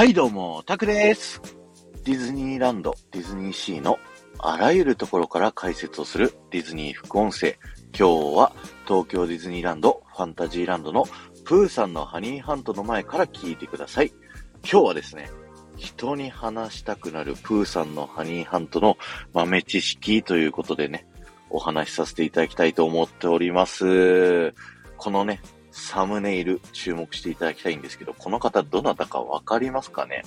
はいどうも、タクです。ディズニーランド、ディズニーシーのあらゆるところから解説をするディズニー副音声。今日は東京ディズニーランド、ファンタジーランドのプーさんのハニーハントの前から聞いてください。今日はですね、人に話したくなるプーさんのハニーハントの豆知識ということでね、お話しさせていただきたいと思っております。このね、サムネイル注目していただきたいんですけど、この方どなたかわかりますかね？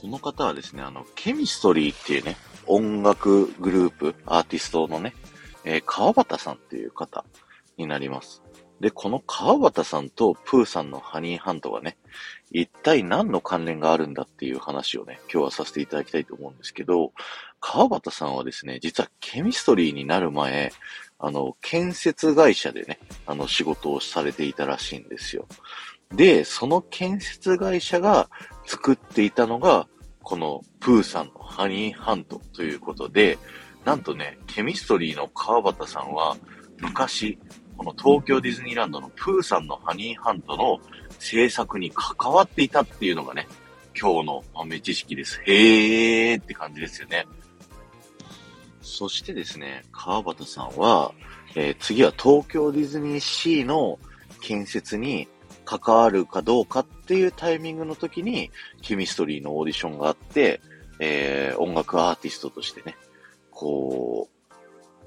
この方はですね、あの、ケミストリーっていうね、音楽グループ、アーティストのね、えー川端さんっていう方になります。で、この川端さんとプーさんのハニーハントがね、一体何の関連があるんだっていう話をね、今日はさせていただきたいと思うんですけど、川端さんはですね、実はケミストリーになる前、あの、建設会社でね、あの、仕事をされていたらしいんですよ。で、その建設会社が作っていたのが、このプーさんのハニーハントということで、なんとね、ケミストリーの川端さんは、昔、この東京ディズニーランドのプーさんのハニーハントの制作に関わっていたっていうのがね、今日の豆知識です。へーって感じですよね。そしてですね、川端さんは、えー次は東京ディズニーシーの建設に関わるかどうかっていうタイミングの時に、ケミストリーのオーディションがあって、えー音楽アーティストとしてね、こう、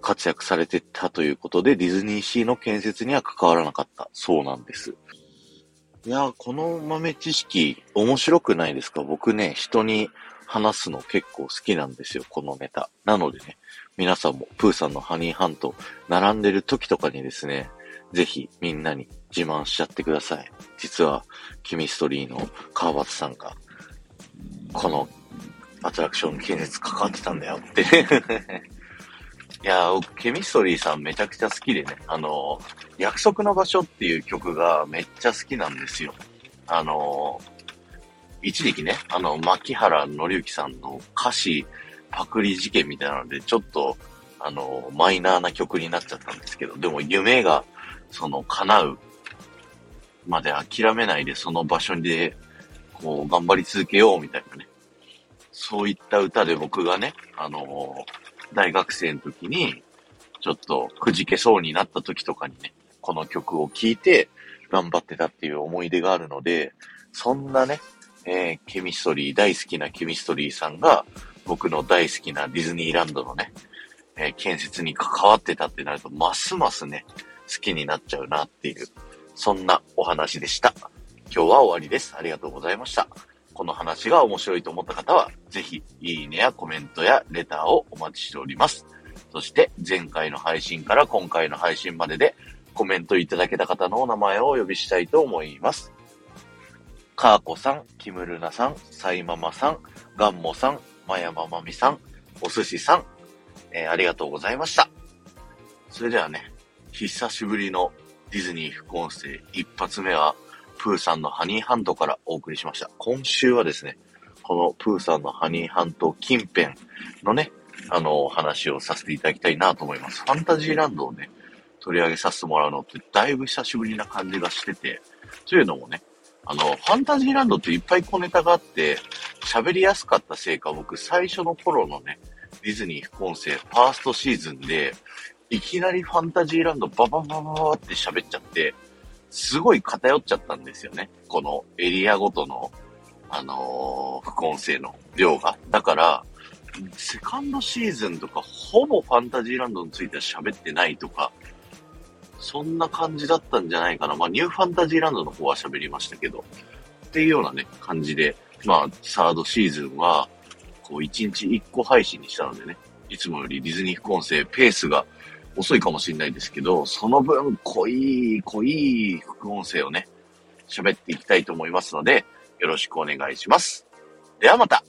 活躍されてたということで、ディズニーシーの建設には関わらなかった。そうなんです。いやー、この豆知識、面白くないですか？僕ね、人に話すの結構好きなんですよ、このネタ。なのでね、皆さんもプーさんのハニーハント並んでる時とかにですね、ぜひみんなに自慢しちゃってください。実は、ケミストリーの川端さんが、このアトラクション建設関わってたんだよって。いやー、僕ケミストリーさんめちゃくちゃ好きでね、あのー約束の場所っていう曲がめっちゃ好きなんですよ。あのー一時期ね、あの、牧原紀之さんの歌詞パクリ事件みたいなので、ちょっと、あのーマイナーな曲になっちゃったんですけど、でも夢が、その、叶うまで諦めないで、その場所で、こう、頑張り続けようみたいなね。そういった歌で僕がね、あのー大学生の時に、ちょっとくじけそうになった時とかにね、この曲を聴いて頑張ってたっていう思い出があるので、そんなね、えーケミストリー、大好きなケミストリーさんが、僕の大好きなディズニーランドのね、えー建設に関わってたってなると、ますますね、好きになっちゃうなっていう、そんなお話でした。今日は終わりです。ありがとうございました。この話が面白いと思った方は、ぜひ、いいねやコメントやレターをお待ちしております。そして、前回の配信から今回の配信までで、コメントいただけた方のお名前をお呼びしたいと思います。かーこさん、キムルナさん、サイママさん、ガンモさん、まやままみさん、お寿司さん、えーありがとうございました。それではね、久しぶりのディズニー副音声一発目は、プーさんのハニーハントからお送りしました。今週はですね、このプーさんのハニーハント近辺のね、あの、話をさせていただきたいなと思います。ファンタジーランドをね、取り上げさせてもらうのってだいぶ久しぶりな感じがしてて、というのもね、あの、ファンタジーランドっていっぱい小ネタがあって、喋りやすかったせいか、僕最初の頃のね、ディズニー副音声、ファーストシーズンで、いきなりファンタジーランドバババババって喋っちゃって、すごい偏っちゃったんですよね。このエリアごとの、あのー副音声の量が。だから、セカンドシーズンとか、ほぼファンタジーランドについては喋ってないとか、そんな感じだったんじゃないかな。まあ、ニューファンタジーランドの方は喋りましたけど、っていうようなね、感じで、まあ、サードシーズンは、こう、1日1個配信にしたのでね、いつもよりディズニー副音声、ペースが遅いかもしれないですけど、その分、濃い、濃い副音声をね、喋っていきたいと思いますので、よろしくお願いします。ではまた